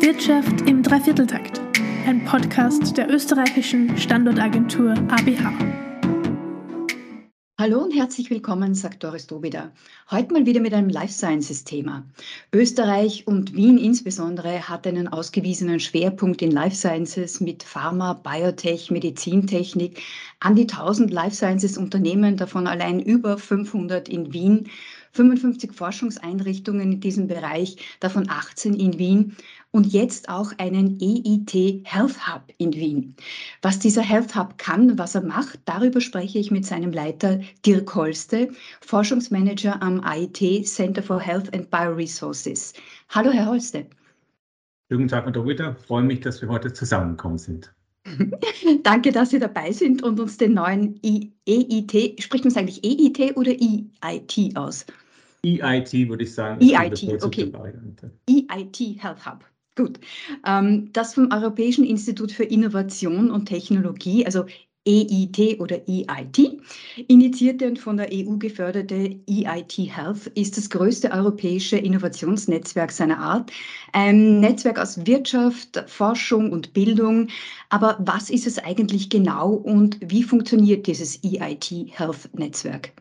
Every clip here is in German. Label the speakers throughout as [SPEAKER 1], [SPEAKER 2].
[SPEAKER 1] Wirtschaft im Dreivierteltakt, ein Podcast der österreichischen Standortagentur ABH.
[SPEAKER 2] Hallo und herzlich willkommen, sagt Doris Dobida. Heute mal wieder mit einem Life Sciences Thema. Österreich und Wien insbesondere hat einen ausgewiesenen Schwerpunkt in Life Sciences mit Pharma, Biotech, Medizintechnik. An die 1000 Life Sciences Unternehmen, davon allein über 500 in Wien 55 Forschungseinrichtungen in diesem Bereich, davon 18 in Wien und jetzt auch einen EIT Health Hub in Wien. Was dieser Health Hub kann, was er macht, darüber spreche ich mit seinem Leiter Dirk Holste, Forschungsmanager am AIT Center for Health and Bioresources. Hallo, Herr Holste.
[SPEAKER 3] Guten Tag, Herr. Ich freue mich, dass wir heute zusammengekommen sind.
[SPEAKER 2] Danke, dass Sie dabei sind und uns den neuen EIT, spricht man es eigentlich EIT oder EIT aus?
[SPEAKER 3] EIT würde ich sagen.
[SPEAKER 2] EIT, okay. EIT Health Hub. Gut. Ähm, das vom Europäischen Institut für Innovation und Technologie, also EIT oder EIT, initiierte und von der EU geförderte EIT Health ist das größte europäische Innovationsnetzwerk seiner Art. Ein Netzwerk aus Wirtschaft, Forschung und Bildung. Aber was ist es eigentlich genau und wie funktioniert dieses EIT Health Netzwerk?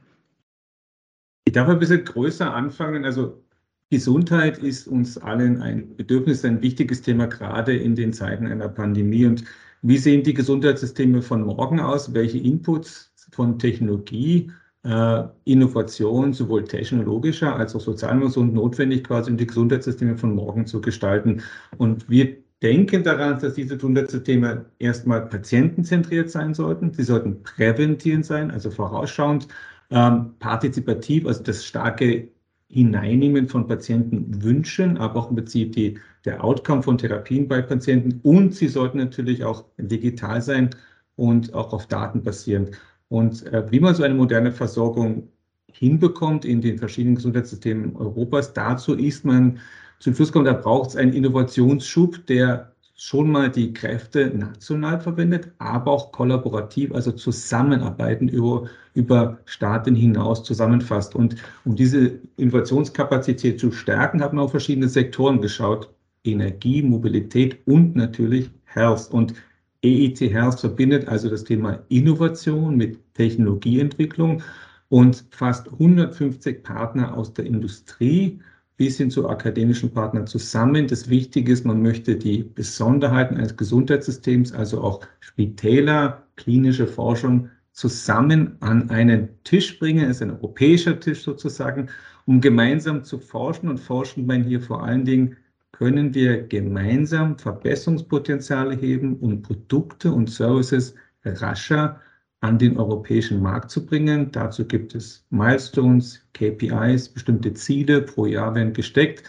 [SPEAKER 3] Ich darf ein bisschen größer anfangen. Also Gesundheit ist uns allen ein Bedürfnis, ein wichtiges Thema, gerade in den Zeiten einer Pandemie. Und wie sehen die Gesundheitssysteme von morgen aus? Welche Inputs von Technologie, äh, Innovation, sowohl technologischer als auch sozialer sind notwendig, quasi um die Gesundheitssysteme von morgen zu gestalten? Und wir denken daran, dass diese Gesundheitssysteme erstmal patientenzentriert sein sollten. Sie sollten präventierend sein, also vorausschauend, ähm, partizipativ, also das starke Hineinnehmen von Patientenwünschen, aber auch im Prinzip die, der Outcome von Therapien bei Patienten. Und sie sollten natürlich auch digital sein und auch auf Daten basierend. Und äh, wie man so eine moderne Versorgung hinbekommt in den verschiedenen Gesundheitssystemen Europas, dazu ist man zum Schluss kommt, da braucht es einen Innovationsschub, der schon mal die Kräfte national verwendet, aber auch kollaborativ, also zusammenarbeiten über, über Staaten hinaus zusammenfasst. Und um diese Innovationskapazität zu stärken, hat man auf verschiedene Sektoren geschaut. Energie, Mobilität und natürlich Health. Und EIT Health verbindet also das Thema Innovation mit Technologieentwicklung und fast 150 Partner aus der Industrie, bis hin zu akademischen Partnern zusammen. Das Wichtige ist, man möchte die Besonderheiten eines Gesundheitssystems, also auch Spitäler, klinische Forschung, zusammen an einen Tisch bringen. Es ist ein europäischer Tisch sozusagen, um gemeinsam zu forschen. Und forschen meinen hier vor allen Dingen, können wir gemeinsam Verbesserungspotenziale heben und Produkte und Services rascher an den europäischen Markt zu bringen. Dazu gibt es Milestones, KPIs, bestimmte Ziele pro Jahr werden gesteckt.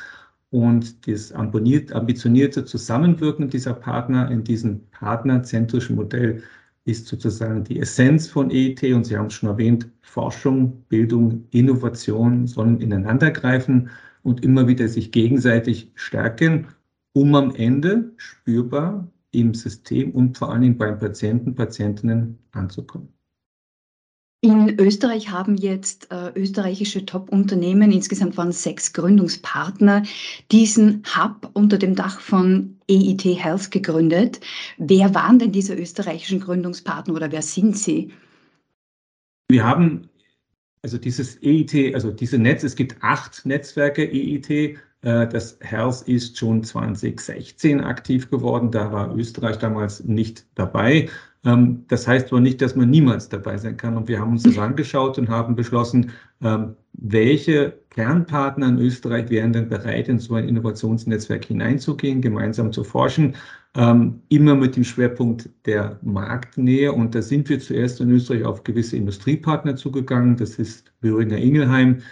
[SPEAKER 3] Und das ambitionierte Zusammenwirken dieser Partner in diesem partnerzentrischen Modell ist sozusagen die Essenz von EIT. Und Sie haben es schon erwähnt, Forschung, Bildung, Innovation sollen ineinandergreifen und immer wieder sich gegenseitig stärken, um am Ende spürbar im System und vor allen Dingen beim Patienten, Patientinnen anzukommen.
[SPEAKER 2] In Österreich haben jetzt äh, österreichische Top-Unternehmen, insgesamt waren sechs Gründungspartner, diesen Hub unter dem Dach von EIT Health gegründet. Wer waren denn diese österreichischen Gründungspartner oder wer sind sie?
[SPEAKER 3] Wir haben also dieses EIT, also diese Netz, es gibt acht Netzwerke EIT, das Health ist schon 2016 aktiv geworden. Da war Österreich damals nicht dabei. Ähm, das heißt aber nicht, dass man niemals dabei sein kann. Und wir haben uns das angeschaut und haben beschlossen, ähm, welche Kernpartner in Österreich wären denn bereit, in so ein Innovationsnetzwerk hineinzugehen, gemeinsam zu forschen, ähm, immer mit dem Schwerpunkt der Marktnähe. Und da sind wir zuerst in Österreich auf gewisse Industriepartner zugegangen. Das ist Böhringer Ingelheim,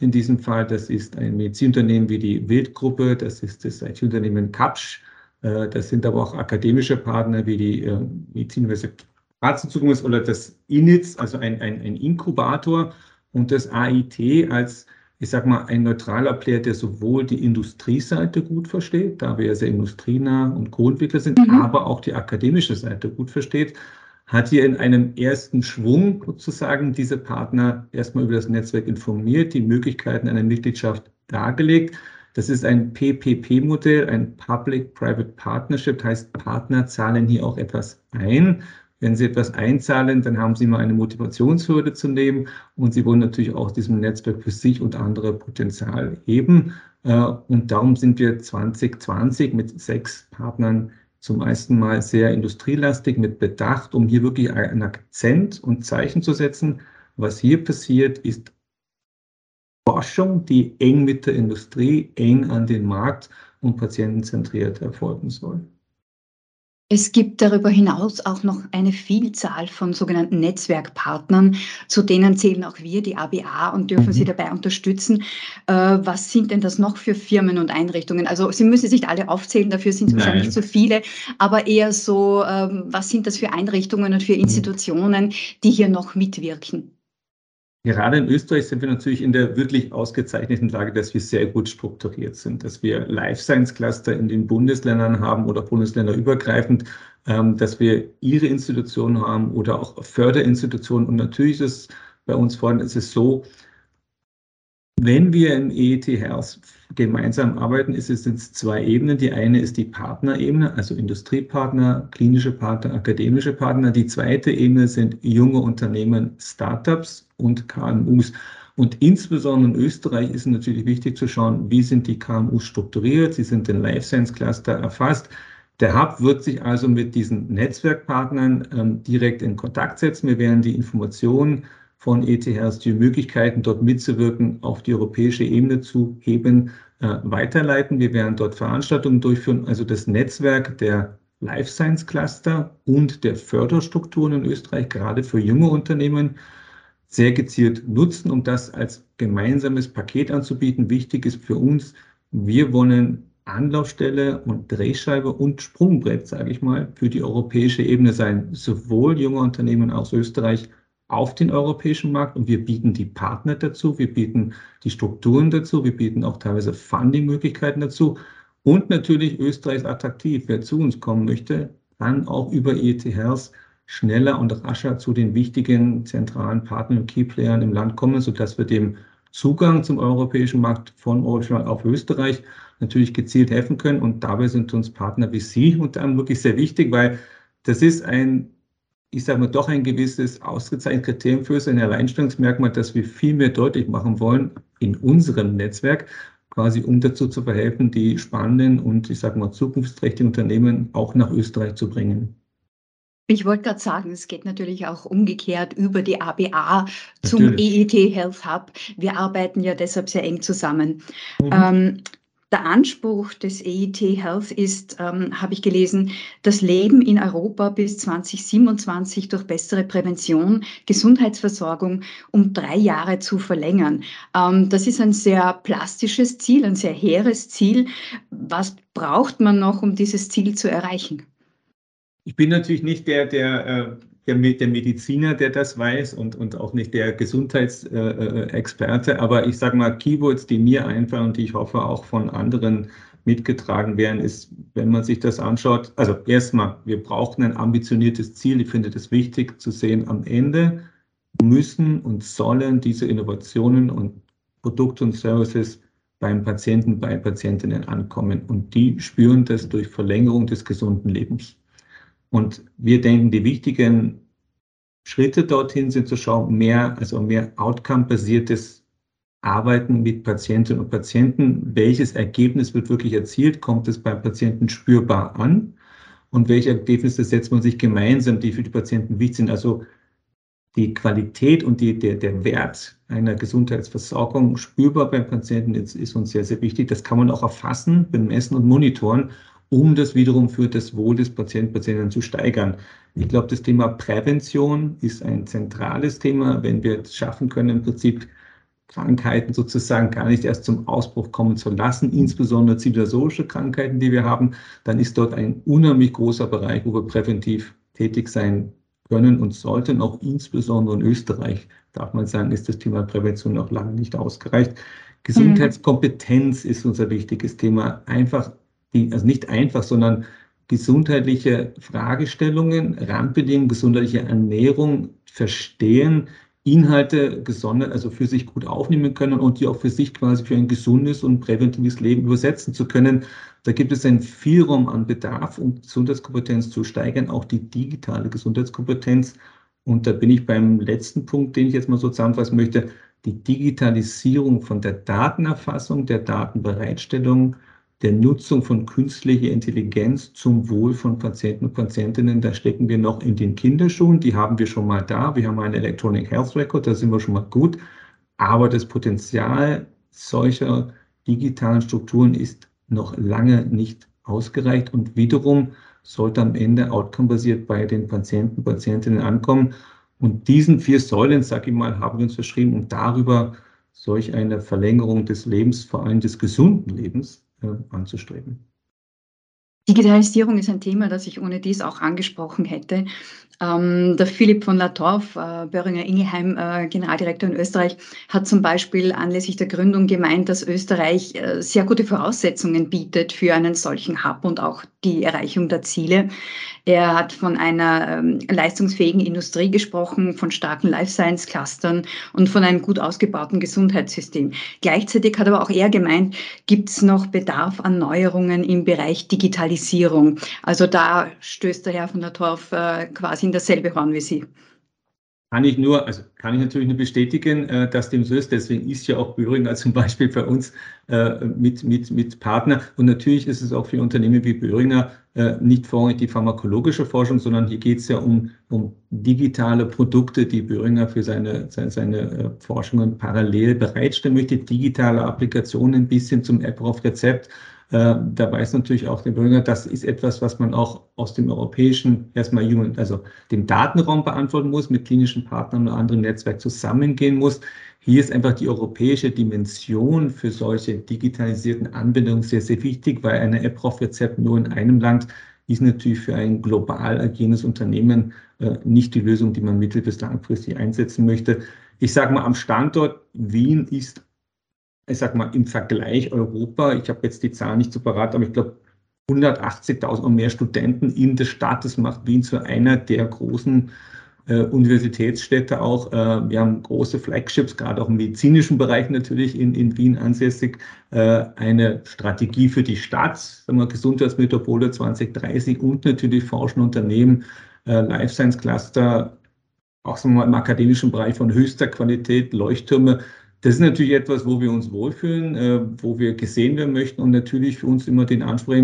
[SPEAKER 3] in diesem Fall. Das ist ein Medizinunternehmen wie die Wildgruppe, das ist das IT-Unternehmen Kapsch. Äh, das sind aber auch akademische Partner wie die äh, Medizinuniversität Graz oder das INITS, also ein, ein, ein Inkubator und das AIT als, ich sag mal, ein neutraler Player, der sowohl die Industrieseite gut versteht, da wir ja sehr industrienah und Co-Entwickler sind, mhm. aber auch die akademische Seite gut versteht hat hier in einem ersten Schwung sozusagen diese Partner erstmal über das Netzwerk informiert, die Möglichkeiten einer Mitgliedschaft dargelegt. Das ist ein PPP-Modell, ein Public-Private Partnership, heißt Partner zahlen hier auch etwas ein. Wenn Sie etwas einzahlen, dann haben Sie mal eine Motivationshürde zu nehmen und Sie wollen natürlich auch diesem Netzwerk für sich und andere Potenzial heben. Äh, und darum sind wir 2020 mit sechs Partnern zum ersten Mal sehr industrielastig mit Bedacht, um hier wirklich einen Akzent und Zeichen zu setzen. Was hier passiert, ist Forschung, die eng mit der Industrie, eng an den Markt und patientenzentriert erfolgen soll.
[SPEAKER 2] Es gibt darüber hinaus auch noch eine Vielzahl von sogenannten Netzwerkpartnern, zu denen zählen auch wir, die ABA, und dürfen mhm. Sie dabei unterstützen. Äh, was sind denn das noch für Firmen und Einrichtungen? Also Sie müssen sich nicht alle aufzählen, dafür sind es wahrscheinlich zu viele, aber eher so, ähm, was sind das für Einrichtungen und für mhm. Institutionen, die hier noch mitwirken?
[SPEAKER 3] Gerade in Österreich sind wir natürlich in der wirklich ausgezeichneten Lage, dass wir sehr gut strukturiert sind, dass wir Life Science Cluster in den Bundesländern haben oder bundesländerübergreifend, ähm, dass wir ihre Institutionen haben oder auch Förderinstitutionen. Und natürlich ist es bei uns vorhin ist es so, wenn wir im EET Health gemeinsam arbeiten, ist es jetzt zwei Ebenen. Die eine ist die Partnerebene, also Industriepartner, klinische Partner, akademische Partner. Die zweite Ebene sind junge Unternehmen, Startups und KMUs. Und insbesondere in Österreich ist es natürlich wichtig zu schauen, wie sind die KMUs strukturiert. Sie sind in Life Science Cluster erfasst. Der Hub wird sich also mit diesen Netzwerkpartnern ähm, direkt in Kontakt setzen. Wir werden die Informationen von ETHs die Möglichkeiten, dort mitzuwirken, auf die europäische Ebene zu heben, äh, weiterleiten. Wir werden dort Veranstaltungen durchführen, also das Netzwerk der Life Science Cluster und der Förderstrukturen in Österreich, gerade für junge Unternehmen, sehr gezielt nutzen, um das als gemeinsames Paket anzubieten. Wichtig ist für uns, wir wollen Anlaufstelle und Drehscheibe und Sprungbrett, sage ich mal, für die europäische Ebene sein, sowohl junge Unternehmen aus Österreich auf den europäischen Markt und wir bieten die Partner dazu, wir bieten die Strukturen dazu, wir bieten auch teilweise Funding-Möglichkeiten dazu und natürlich Österreich ist attraktiv. Wer zu uns kommen möchte, kann auch über ET Health schneller und rascher zu den wichtigen zentralen Partnern und Keyplayern im Land kommen, sodass wir dem Zugang zum europäischen Markt von Deutschland auf Österreich natürlich gezielt helfen können. Und dabei sind uns Partner wie Sie unter anderem wirklich sehr wichtig, weil das ist ein ich sage mal, doch ein gewisses ausgezeichnetes Kriterium für ein Alleinstellungsmerkmal, das wir viel mehr deutlich machen wollen in unserem Netzwerk, quasi um dazu zu verhelfen, die spannenden und ich sage mal zukunftsträchtigen Unternehmen auch nach Österreich zu bringen.
[SPEAKER 2] Ich wollte gerade sagen, es geht natürlich auch umgekehrt über die ABA zum natürlich. EET Health Hub. Wir arbeiten ja deshalb sehr eng zusammen. Mhm. Ähm, der Anspruch des EIT Health ist, ähm, habe ich gelesen, das Leben in Europa bis 2027 durch bessere Prävention, Gesundheitsversorgung um drei Jahre zu verlängern. Ähm, das ist ein sehr plastisches Ziel, ein sehr hehres Ziel. Was braucht man noch, um dieses Ziel zu erreichen?
[SPEAKER 3] Ich bin natürlich nicht der, der äh, der, der Mediziner, der das weiß und, und auch nicht der Gesundheitsexperte. Äh, aber ich sage mal, Keywords, die mir einfallen und die ich hoffe auch von anderen mitgetragen werden, ist, wenn man sich das anschaut, also erstmal, wir brauchen ein ambitioniertes Ziel. Ich finde es wichtig zu sehen, am Ende müssen und sollen diese Innovationen und Produkte und Services beim Patienten, bei Patientinnen ankommen. Und die spüren das durch Verlängerung des gesunden Lebens. Und wir denken, die wichtigen Schritte dorthin sind zu schauen, mehr, also mehr outcome-basiertes Arbeiten mit Patientinnen und Patienten. Welches Ergebnis wird wirklich erzielt? Kommt es beim Patienten spürbar an? Und welche Ergebnisse setzt man sich gemeinsam, die für die Patienten wichtig sind? Also die Qualität und die, der, der Wert einer Gesundheitsversorgung spürbar beim Patienten ist, ist uns sehr, sehr wichtig. Das kann man auch erfassen, bemessen und monitoren um das wiederum für das Wohl des Patienten, Patienten zu steigern. Ich glaube, das Thema Prävention ist ein zentrales Thema, wenn wir es schaffen können, im Prinzip Krankheiten sozusagen gar nicht erst zum Ausbruch kommen zu lassen, insbesondere zivilisatorische Krankheiten, die wir haben, dann ist dort ein unheimlich großer Bereich, wo wir präventiv tätig sein können und sollten. Auch insbesondere in Österreich, darf man sagen, ist das Thema Prävention noch lange nicht ausgereicht. Gesundheitskompetenz ist unser wichtiges Thema. Einfach die, also nicht einfach, sondern gesundheitliche Fragestellungen, Randbedingungen, gesundheitliche Ernährung verstehen, Inhalte gesondert, also für sich gut aufnehmen können und die auch für sich quasi für ein gesundes und präventives Leben übersetzen zu können. Da gibt es einen Vielraum an Bedarf, um Gesundheitskompetenz zu steigern, auch die digitale Gesundheitskompetenz. Und da bin ich beim letzten Punkt, den ich jetzt mal so zusammenfassen möchte, die Digitalisierung von der Datenerfassung, der Datenbereitstellung, der Nutzung von künstlicher Intelligenz zum Wohl von Patienten und Patientinnen, da stecken wir noch in den Kinderschuhen. Die haben wir schon mal da. Wir haben einen Electronic Health Record, da sind wir schon mal gut. Aber das Potenzial solcher digitalen Strukturen ist noch lange nicht ausgereicht und wiederum sollte am Ende outcome-basiert bei den Patienten, Patientinnen ankommen. Und diesen vier Säulen, sag ich mal, haben wir uns verschrieben, um darüber solch eine Verlängerung des Lebens, vor allem des gesunden Lebens, anzustreben.
[SPEAKER 2] Digitalisierung ist ein Thema, das ich ohne dies auch angesprochen hätte. Ähm, der Philipp von Latorf, äh, Böhringer Ingelheim, äh, Generaldirektor in Österreich, hat zum Beispiel anlässlich der Gründung gemeint, dass Österreich äh, sehr gute Voraussetzungen bietet für einen solchen Hub und auch die Erreichung der Ziele. Er hat von einer ähm, leistungsfähigen Industrie gesprochen, von starken Life Science Clustern und von einem gut ausgebauten Gesundheitssystem. Gleichzeitig hat aber auch er gemeint, gibt es noch Bedarf an Neuerungen im Bereich Digitalisierung. Also da stößt der Herr von der Torf äh, quasi in dasselbe Horn wie Sie.
[SPEAKER 3] Kann ich nur, also kann ich natürlich nur bestätigen, äh, dass dem so ist. Deswegen ist ja auch Böhringer zum Beispiel bei uns äh, mit, mit, mit Partner. Und natürlich ist es auch für Unternehmen wie Böhringer äh, nicht vorrangig die pharmakologische Forschung, sondern hier geht es ja um, um digitale Produkte, die Böhringer für seine, seine, seine Forschungen parallel bereitstellen möchte. Digitale Applikationen bis hin zum App auf Rezept äh, da weiß natürlich auch der Bürger, das ist etwas, was man auch aus dem europäischen, erstmal Human, also dem Datenraum beantworten muss, mit klinischen Partnern oder anderen Netzwerk zusammengehen muss. Hier ist einfach die europäische Dimension für solche digitalisierten Anwendungen sehr, sehr wichtig, weil eine App auf Rezept nur in einem Land ist natürlich für ein global agierendes Unternehmen äh, nicht die Lösung, die man mittel- bis langfristig einsetzen möchte. Ich sage mal, am Standort Wien ist ich sag mal, im Vergleich Europa, ich habe jetzt die Zahlen nicht so parat, aber ich glaube, 180.000 und mehr Studenten in der Stadt. Das macht Wien zu einer der großen äh, Universitätsstädte auch. Äh, wir haben große Flagships, gerade auch im medizinischen Bereich natürlich in, in Wien ansässig. Äh, eine Strategie für die Stadt, sagen wir, Gesundheitsmetropole 2030 und natürlich forschende Unternehmen, äh, Life Science Cluster, auch sagen wir mal, im akademischen Bereich von höchster Qualität, Leuchttürme. Das ist natürlich etwas, wo wir uns wohlfühlen, äh, wo wir gesehen werden möchten und natürlich für uns immer den Anspruch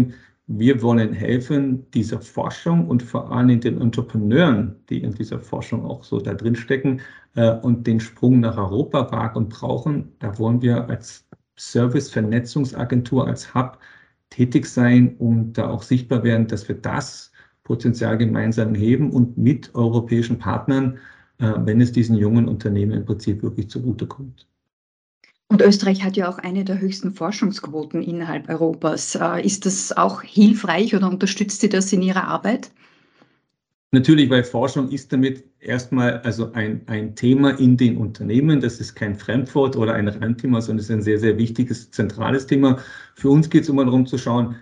[SPEAKER 3] wir wollen helfen, dieser Forschung und vor allem den Entrepreneuren, die in dieser Forschung auch so da drin stecken äh, und den Sprung nach Europa wagen und brauchen. Da wollen wir als Service-Vernetzungsagentur, als Hub tätig sein, um da auch sichtbar werden, dass wir das Potenzial gemeinsam heben und mit europäischen Partnern, äh, wenn es diesen jungen Unternehmen im Prinzip wirklich zugutekommt.
[SPEAKER 2] Und Österreich hat ja auch eine der höchsten Forschungsquoten innerhalb Europas. Äh, ist das auch hilfreich oder unterstützt Sie das in Ihrer Arbeit?
[SPEAKER 3] Natürlich, weil Forschung ist damit erstmal also ein, ein Thema in den Unternehmen. Das ist kein Fremdwort oder ein Randthema, sondern es ist ein sehr, sehr wichtiges, zentrales Thema. Für uns geht es immer darum zu schauen,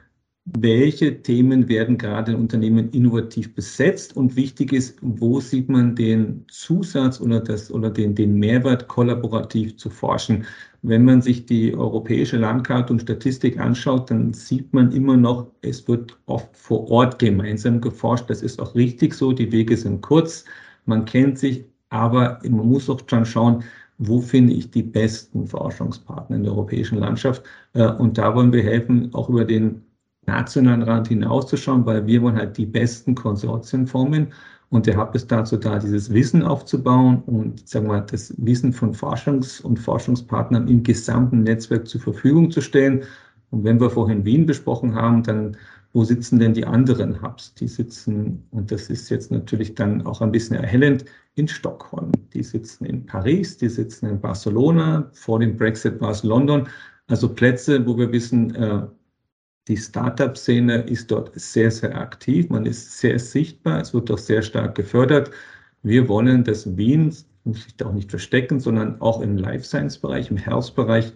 [SPEAKER 3] welche Themen werden gerade in Unternehmen innovativ besetzt und wichtig ist, wo sieht man den Zusatz oder, das, oder den, den Mehrwert, kollaborativ zu forschen. Wenn man sich die europäische Landkarte und Statistik anschaut, dann sieht man immer noch, es wird oft vor Ort gemeinsam geforscht. Das ist auch richtig so. Die Wege sind kurz. Man kennt sich, aber man muss auch schon schauen, wo finde ich die besten Forschungspartner in der europäischen Landschaft. Äh, und da wollen wir helfen, auch über den nationalen Rand hinauszuschauen, weil wir wollen halt die besten Konsortien formen. Und der Hub ist dazu da, dieses Wissen aufzubauen und sagen wir, das Wissen von Forschungs- und Forschungspartnern im gesamten Netzwerk zur Verfügung zu stellen. Und wenn wir vorhin Wien besprochen haben, dann wo sitzen denn die anderen Hubs? Die sitzen, und das ist jetzt natürlich dann auch ein bisschen erhellend, in Stockholm. Die sitzen in Paris, die sitzen in Barcelona, vor dem Brexit war es London. Also Plätze, wo wir wissen, äh, die Startup-Szene ist dort sehr, sehr aktiv. Man ist sehr sichtbar. Es wird auch sehr stark gefördert. Wir wollen, dass Wien, muss sich da auch nicht verstecken, sondern auch im Life Science-Bereich, im Health-Bereich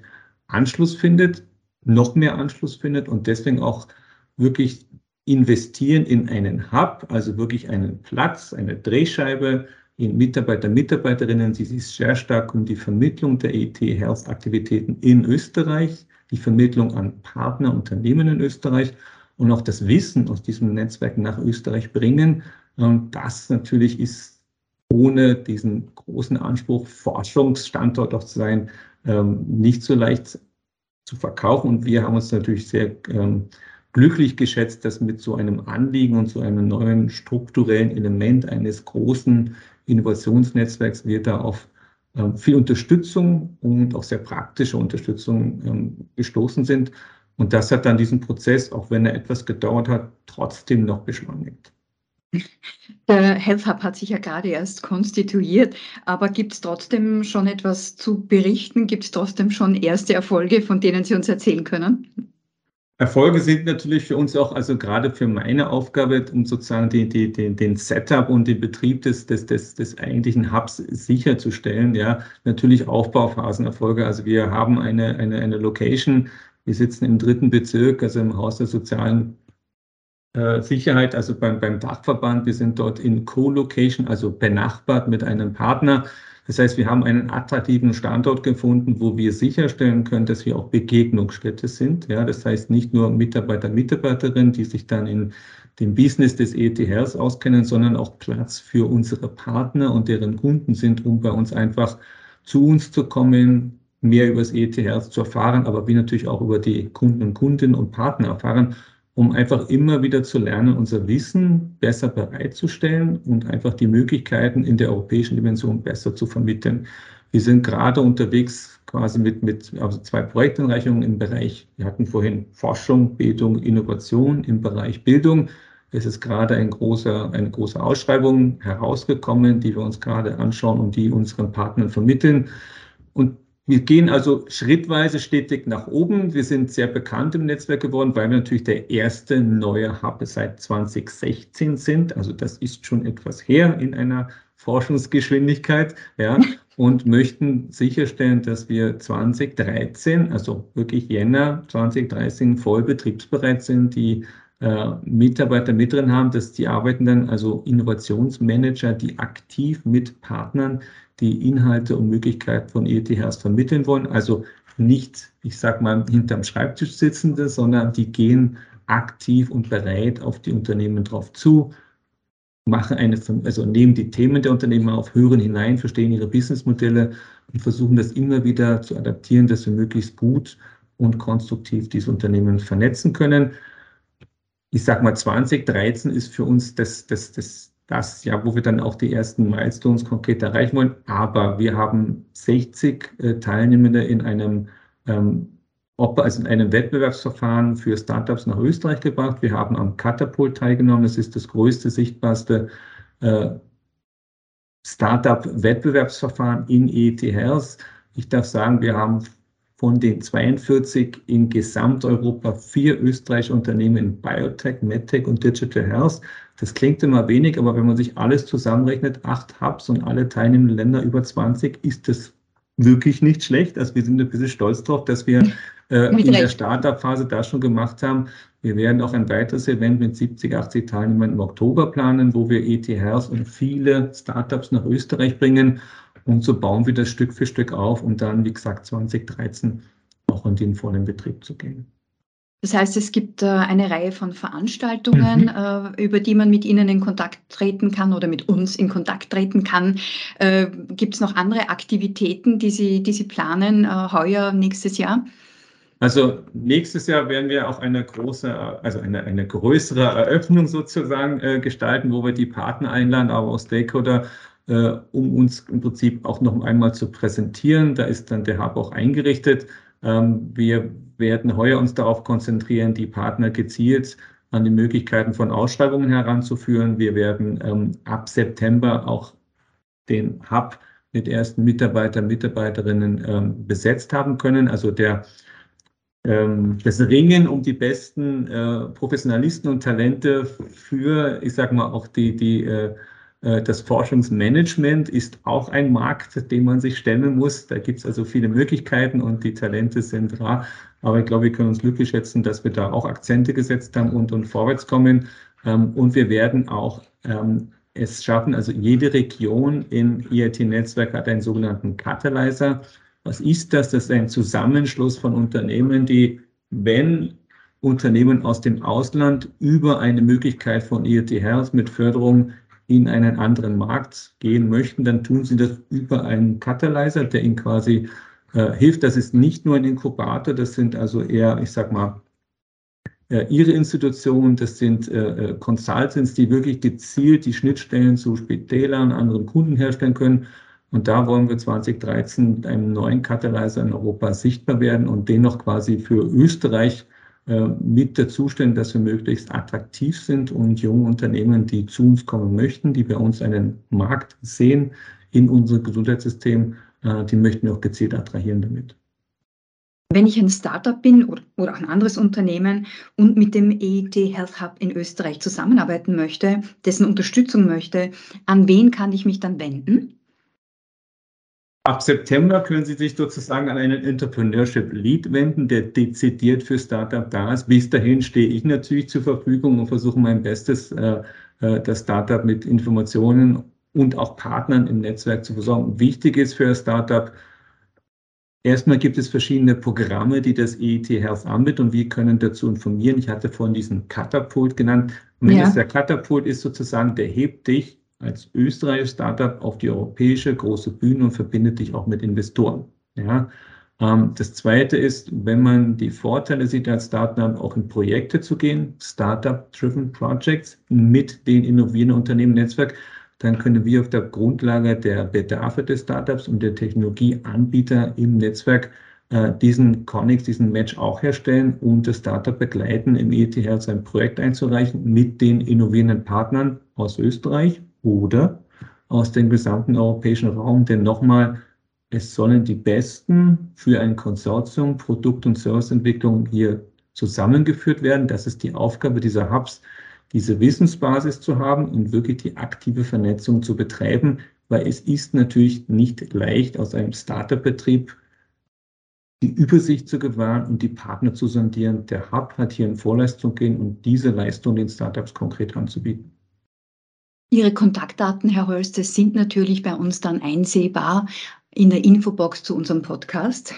[SPEAKER 3] Anschluss findet, noch mehr Anschluss findet und deswegen auch wirklich investieren in einen Hub, also wirklich einen Platz, eine Drehscheibe, in Mitarbeiter, Mitarbeiterinnen. Sie ist sehr stark um die Vermittlung der ET Health Aktivitäten in Österreich, die Vermittlung an Partnerunternehmen in Österreich und auch das Wissen aus diesem Netzwerk nach Österreich bringen. Und das natürlich ist ohne diesen großen Anspruch, Forschungsstandort auch zu sein, ähm, nicht so leicht zu verkaufen. Und wir haben uns natürlich sehr ähm, glücklich geschätzt, dass mit so einem Anliegen und so einem neuen strukturellen Element eines großen Innovationsnetzwerks wir da auf viel Unterstützung und auch sehr praktische Unterstützung ähm, gestoßen sind. Und das hat dann diesen Prozess, auch wenn er etwas gedauert hat, trotzdem noch beschleunigt.
[SPEAKER 2] Der Health Hub hat sich ja gerade erst konstituiert, aber gibt es trotzdem schon etwas zu berichten? Gibt es trotzdem schon erste Erfolge, von denen Sie uns erzählen können?
[SPEAKER 3] Erfolge sind natürlich für uns auch, also gerade für meine Aufgabe, um sozusagen die, die, die, den Setup und den Betrieb des, des, des, des eigentlichen Hubs sicherzustellen. Ja, natürlich Aufbauphasenerfolge. Also wir haben eine, eine, eine Location. Wir sitzen im dritten Bezirk, also im Haus der sozialen äh, Sicherheit, also beim, beim Dachverband. Wir sind dort in Co-Location, also benachbart mit einem Partner. Das heißt, wir haben einen attraktiven Standort gefunden, wo wir sicherstellen können, dass wir auch Begegnungsstätte sind. Ja, das heißt nicht nur Mitarbeiter, Mitarbeiterinnen, die sich dann in dem Business des ETHs auskennen, sondern auch Platz für unsere Partner und deren Kunden sind, um bei uns einfach zu uns zu kommen, mehr über das ETHs zu erfahren, aber wir natürlich auch über die Kunden und Kundinnen und Partner erfahren um einfach immer wieder zu lernen, unser Wissen besser bereitzustellen und einfach die Möglichkeiten in der europäischen Dimension besser zu vermitteln. Wir sind gerade unterwegs quasi mit, mit also zwei Projektanreichungen im Bereich, wir hatten vorhin Forschung, Bildung, Innovation im Bereich Bildung. Es ist gerade ein großer, eine große Ausschreibung herausgekommen, die wir uns gerade anschauen und die unseren Partnern vermitteln. Und wir gehen also schrittweise stetig nach oben. Wir sind sehr bekannt im Netzwerk geworden, weil wir natürlich der erste neue Hub seit 2016 sind. Also das ist schon etwas her in einer Forschungsgeschwindigkeit, ja, und möchten sicherstellen, dass wir 2013, also wirklich Jänner 2013 voll betriebsbereit sind, die äh, Mitarbeiter mit drin haben, dass die arbeiten dann also Innovationsmanager, die aktiv mit Partnern die Inhalte und Möglichkeiten von ETHs vermitteln wollen. Also nicht, ich sag mal, hinterm Schreibtisch sitzende, sondern die gehen aktiv und bereit auf die Unternehmen drauf zu, machen eine, also nehmen die Themen der Unternehmen auf, hören hinein, verstehen ihre Businessmodelle und versuchen das immer wieder zu adaptieren, dass wir möglichst gut und konstruktiv diese Unternehmen vernetzen können. Ich sag mal, 2013 ist für uns das, das, das, das ja, wo wir dann auch die ersten Milestones konkret erreichen wollen. Aber wir haben 60 äh, Teilnehmende in einem, ähm, also in einem Wettbewerbsverfahren für Startups nach Österreich gebracht. Wir haben am Catapult teilgenommen. Das ist das größte, sichtbarste äh, Startup-Wettbewerbsverfahren in ET Health. Ich darf sagen, wir haben von den 42 in Gesamteuropa vier österreichische Unternehmen in Biotech, MedTech und Digital Health. Das klingt immer wenig, aber wenn man sich alles zusammenrechnet, acht Hubs und alle teilnehmenden Länder über 20, ist das wirklich nicht schlecht. Also wir sind ein bisschen stolz darauf, dass wir äh, in der Startup-Phase das schon gemacht haben. Wir werden auch ein weiteres Event mit 70, 80 Teilnehmern im Oktober planen, wo wir ET Health und viele Startups nach Österreich bringen. Und so bauen wir das Stück für Stück auf, um dann, wie gesagt, 2013 auch in den vollen Betrieb zu gehen.
[SPEAKER 2] Das heißt, es gibt äh, eine Reihe von Veranstaltungen, mhm. äh, über die man mit Ihnen in Kontakt treten kann oder mit uns in Kontakt treten kann. Äh, gibt es noch andere Aktivitäten, die Sie, die Sie planen, heuer, nächstes Jahr?
[SPEAKER 3] Also nächstes Jahr werden wir auch eine große, also eine, eine größere Eröffnung sozusagen gestalten, wo wir die Partner einladen, aber auch Stakeholder um uns im Prinzip auch noch einmal zu präsentieren. Da ist dann der Hub auch eingerichtet. Ähm, wir werden heuer uns darauf konzentrieren, die Partner gezielt an die Möglichkeiten von Ausschreibungen heranzuführen. Wir werden ähm, ab September auch den Hub mit ersten Mitarbeitern, Mitarbeiterinnen ähm, besetzt haben können. Also der, das Ringen um die besten äh, Professionalisten und Talente für, ich sage mal, auch die, die äh, das Forschungsmanagement ist auch ein Markt, den man sich stellen muss. Da gibt es also viele Möglichkeiten und die Talente sind rar. Aber ich glaube, wir können uns glücklich schätzen, dass wir da auch Akzente gesetzt haben und, und vorwärts kommen. Ähm, und wir werden auch ähm, es schaffen, also jede Region im IIT-Netzwerk hat einen sogenannten Catalyzer. Was ist das? Das ist ein Zusammenschluss von Unternehmen, die, wenn Unternehmen aus dem Ausland über eine Möglichkeit von IIT Health mit Förderung in einen anderen Markt gehen möchten, dann tun sie das über einen Catalyzer, der ihnen quasi äh, hilft. Das ist nicht nur ein Inkubator, das sind also eher, ich sag mal, äh, ihre Institutionen, das sind äh, äh, Consultants, die wirklich gezielt die Schnittstellen zu Spitälern, anderen Kunden herstellen können. Und da wollen wir 2013 mit einem neuen Catalyzer in Europa sichtbar werden und den noch quasi für Österreich mit dazu stellen, dass wir möglichst attraktiv sind und junge Unternehmen, die zu uns kommen möchten, die bei uns einen Markt sehen in unserem Gesundheitssystem, äh, die möchten wir auch gezielt attrahieren damit.
[SPEAKER 2] Wenn ich ein Startup bin oder, oder ein anderes Unternehmen und mit dem EIT Health Hub in Österreich zusammenarbeiten möchte, dessen Unterstützung möchte, an wen kann ich mich dann wenden?
[SPEAKER 3] Ab September können Sie sich sozusagen an einen Entrepreneurship Lead wenden, der dezidiert für Startup da ist. Bis dahin stehe ich natürlich zur Verfügung und versuche mein Bestes, äh, äh, das Startup mit Informationen und auch Partnern im Netzwerk zu versorgen. Wichtig ist für ein Startup, Erstmal gibt es verschiedene Programme, die das EIT Health anbietet und wir können dazu informieren. Ich hatte vorhin diesen Katapult genannt. Und ja. der Katapult ist sozusagen, der hebt dich als österreichisches Startup auf die europäische große Bühne und verbindet dich auch mit Investoren. Ja. Ähm, das zweite ist, wenn man die Vorteile sieht als Startup, auch in Projekte zu gehen, Startup-driven Projects mit den innovierenden Unternehmen Netzwerk, dann können wir auf der Grundlage der Bedarfe des Startups und der Technologieanbieter im Netzwerk äh, diesen Connect, diesen Match auch herstellen und das Startup begleiten, im ETH sein Projekt einzureichen mit den innovierenden Partnern aus Österreich oder aus dem gesamten europäischen Raum, denn nochmal, es sollen die Besten für ein Konsortium Produkt- und Serviceentwicklung hier zusammengeführt werden. Das ist die Aufgabe dieser Hubs, diese Wissensbasis zu haben und wirklich die aktive Vernetzung zu betreiben, weil es ist natürlich nicht leicht, aus einem Startup-Betrieb die Übersicht zu gewahren und die Partner zu sondieren. Der Hub hat hier in Vorleistung gehen und diese Leistung den Startups konkret anzubieten.
[SPEAKER 2] Ihre Kontaktdaten, Herr Holste, sind natürlich bei uns dann einsehbar in der Infobox zu unserem Podcast.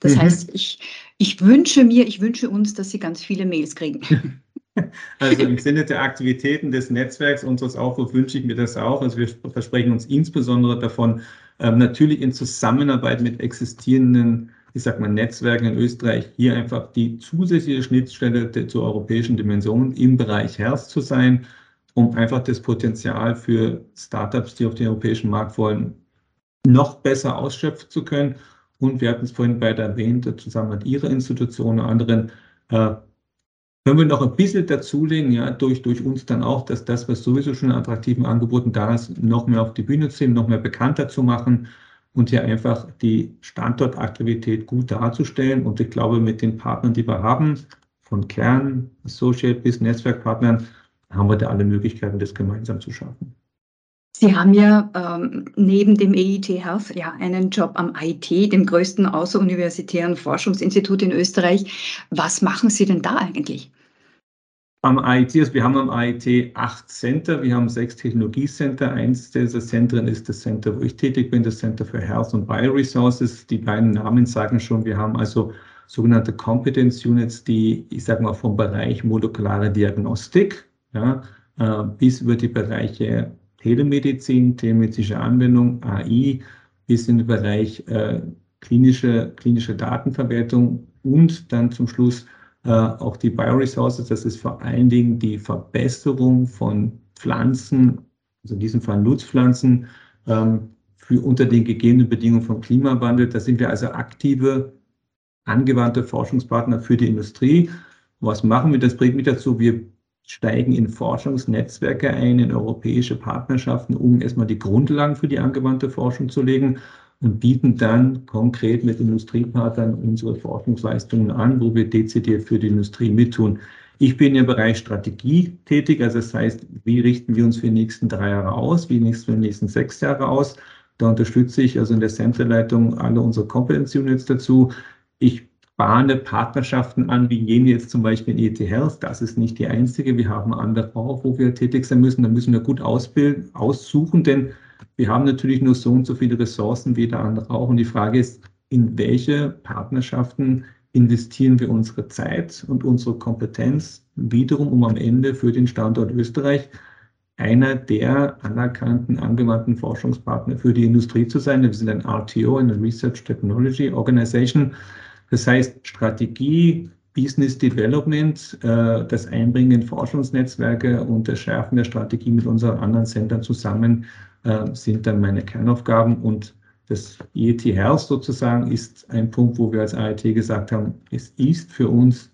[SPEAKER 2] Das mhm. heißt, ich, ich wünsche mir, ich wünsche uns, dass Sie ganz viele Mails kriegen.
[SPEAKER 3] Also im Sinne der Aktivitäten des Netzwerks unseres Aufrufs wünsche ich mir das auch. Also wir versprechen uns insbesondere davon, ähm, natürlich in Zusammenarbeit mit existierenden, ich sag mal, Netzwerken in Österreich hier einfach die zusätzliche Schnittstelle zur europäischen Dimension im Bereich Health zu sein, um einfach das Potenzial für Startups, die auf den europäischen Markt wollen, noch besser ausschöpfen zu können. Und wir hatten es vorhin beide erwähnt, zusammen mit Ihrer Institution und anderen, äh, können wir noch ein bisschen dazulegen, ja, durch, durch uns dann auch, dass das, was sowieso schon an attraktiven Angeboten da ist, noch mehr auf die Bühne zu nehmen, noch mehr bekannter zu machen und hier einfach die Standortaktivität gut darzustellen. Und ich glaube, mit den Partnern, die wir haben, von Kern, Associate bis Netzwerkpartnern, haben wir da alle Möglichkeiten, das gemeinsam zu schaffen.
[SPEAKER 2] Sie haben ja ähm, neben dem EIT Health ja einen Job am IT, dem größten außeruniversitären Forschungsinstitut in Österreich. Was machen Sie denn da eigentlich?
[SPEAKER 3] Am IT, also wir haben am IT acht Center, wir haben sechs Technologiecenter. Eins dieser Zentren ist das Center, wo ich tätig bin, das Center für Health und Bioresources. Die beiden Namen sagen schon, wir haben also sogenannte Competence Units, die, ich sage mal, vom Bereich molekulare Diagnostik ja, äh, bis über die Bereiche Telemedizin, telemedizinische Anwendung, AI, bis in den Bereich äh, klinische, klinische Datenverwertung und dann zum Schluss äh, auch die Bioresources. Das ist vor allen Dingen die Verbesserung von Pflanzen, also in diesem Fall Nutzpflanzen, ähm, für unter den gegebenen Bedingungen von Klimawandel. Da sind wir also aktive, angewandte Forschungspartner für die Industrie. Was machen wir? Das bringt mich dazu, wir steigen in Forschungsnetzwerke ein, in europäische Partnerschaften, um erstmal die Grundlagen für die angewandte Forschung zu legen und bieten dann konkret mit Industriepartnern unsere Forschungsleistungen an, wo wir dezidiert für die Industrie mittun. Ich bin im Bereich Strategie tätig, also das heißt, wie richten wir uns für die nächsten drei Jahre aus, wie für die nächsten sechs Jahre aus. Da unterstütze ich also in der Centerleitung alle unsere Competence Units dazu. Ich bahne Partnerschaften an, wie jene jetzt zum Beispiel in ET Health. Das ist nicht die einzige. Wir haben andere auch, wo wir tätig sein müssen. Da müssen wir gut ausbilden, aussuchen, denn wir haben natürlich nur so und so viele Ressourcen wie der andere auch. Und die Frage ist, in welche Partnerschaften investieren wir unsere Zeit und unsere Kompetenz wiederum, um am Ende für den Standort Österreich einer der anerkannten angewandten Forschungspartner für die Industrie zu sein. Wir sind ein RTO, eine Research Technology Organization. Das heißt, Strategie, Business Development, äh, das Einbringen in Forschungsnetzwerke und das Schärfen der Strategie mit unseren anderen Centern zusammen äh, sind dann meine Kernaufgaben. Und das IET Health sozusagen ist ein Punkt, wo wir als AIT gesagt haben, es ist für uns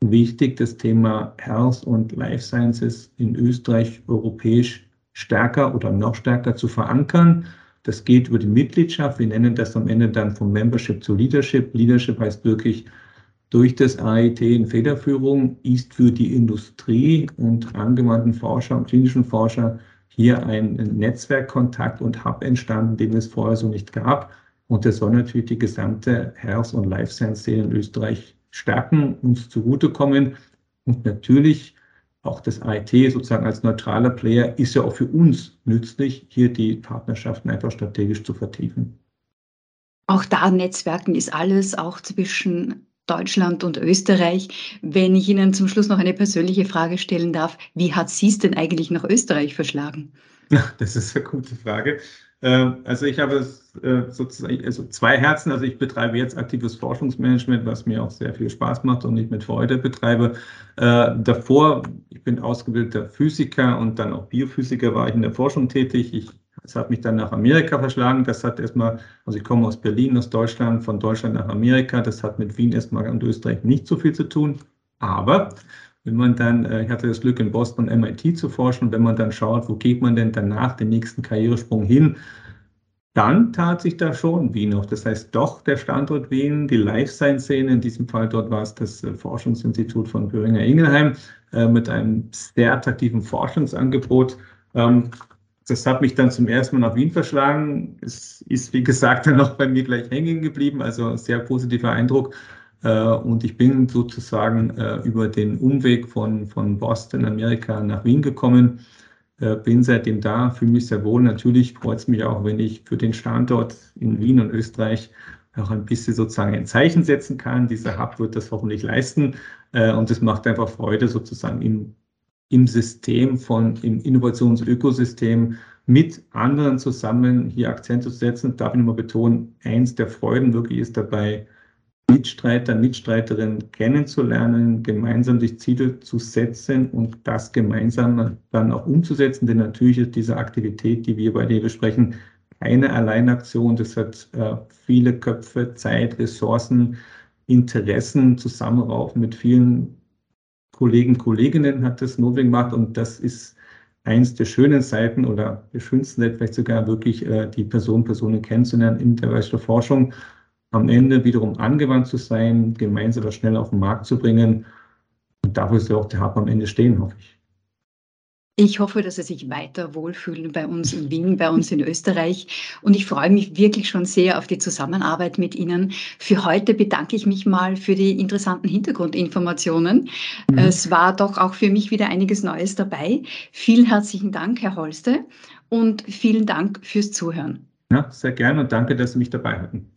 [SPEAKER 3] wichtig, das Thema Health und Life Sciences in Österreich europäisch stärker oder noch stärker zu verankern. Das geht über die Mitgliedschaft. Wir nennen das am Ende dann vom Membership zu Leadership. Leadership heißt wirklich durch das AIT in Federführung ist für die Industrie und angewandten Forscher und klinischen Forscher hier ein Netzwerkkontakt und Hub entstanden, den es vorher so nicht gab. Und das soll natürlich die gesamte Health- und Life Science-Szene in Österreich stärken, uns zugutekommen. Und natürlich auch das IT sozusagen als neutraler Player ist ja auch für uns nützlich, hier die Partnerschaften einfach strategisch zu vertiefen.
[SPEAKER 2] Auch da Netzwerken ist alles, auch zwischen Deutschland und Österreich. Wenn ich Ihnen zum Schluss noch eine persönliche Frage stellen darf, wie hat Sie es denn eigentlich nach Österreich verschlagen?
[SPEAKER 3] Das ist eine gute Frage. Ähm, also ich habe äh, sozusagen also zwei Herzen. Also ich betreibe jetzt aktives Forschungsmanagement, was mir auch sehr viel Spaß macht und ich mit Freude betreibe. Äh, davor, ich bin ausgebildeter Physiker und dann auch Biophysiker, war ich in der Forschung tätig. Ich es hat mich dann nach Amerika verschlagen. Das hat erstmal, also ich komme aus Berlin, aus Deutschland, von Deutschland nach Amerika. Das hat mit Wien erstmal und Österreich nicht so viel zu tun. Aber wenn man dann, äh, ich hatte das Glück in Boston MIT zu forschen, wenn man dann schaut, wo geht man denn danach den nächsten Karrieresprung hin, dann tat sich da schon Wien auf. Das heißt, doch der Standort Wien, die Life Science Szene, in diesem Fall dort war es das äh, Forschungsinstitut von Böhringer Ingelheim äh, mit einem sehr attraktiven Forschungsangebot. Ähm, das hat mich dann zum ersten Mal nach Wien verschlagen. Es ist, wie gesagt, dann noch bei mir gleich hängen geblieben, also sehr positiver Eindruck. Äh, und ich bin sozusagen äh, über den Umweg von, von Boston, Amerika, nach Wien gekommen. Äh, bin seitdem da, fühle mich sehr wohl. Natürlich freut es mich auch, wenn ich für den Standort in Wien und Österreich auch ein bisschen sozusagen ein Zeichen setzen kann. Dieser Hub wird das hoffentlich leisten. Und es macht einfach Freude, sozusagen im im System von, im Innovationsökosystem mit anderen zusammen hier Akzente zu setzen. Darf ich nochmal betonen, eins der Freuden wirklich ist dabei, Mitstreiter, Mitstreiterinnen kennenzulernen, gemeinsam sich Ziele zu setzen und das gemeinsam dann auch umzusetzen. Denn natürlich ist diese Aktivität, die wir bei dir besprechen, keine Alleinaktion. Das hat äh, viele Köpfe, Zeit, Ressourcen, Interessen zusammenraufen mit vielen Kollegen, Kolleginnen hat das notwendig gemacht und das ist eins der schönen Seiten oder der schönsten Seiten vielleicht sogar wirklich äh, die Person, Personen kennenzulernen in der Bereich der Forschung, am Ende wiederum angewandt zu sein, gemeinsam das schnell auf den Markt zu bringen. Und dafür ist ja auch der Hub am Ende stehen, hoffe ich.
[SPEAKER 2] Ich hoffe, dass Sie sich weiter wohlfühlen bei uns in Wien, bei uns in Österreich. Und ich freue mich wirklich schon sehr auf die Zusammenarbeit mit Ihnen. Für heute bedanke ich mich mal für die interessanten Hintergrundinformationen. Mhm. Es war doch auch für mich wieder einiges Neues dabei. Vielen herzlichen Dank, Herr Holste, und vielen Dank fürs Zuhören.
[SPEAKER 3] Ja, sehr gerne und danke, dass Sie mich dabei hatten.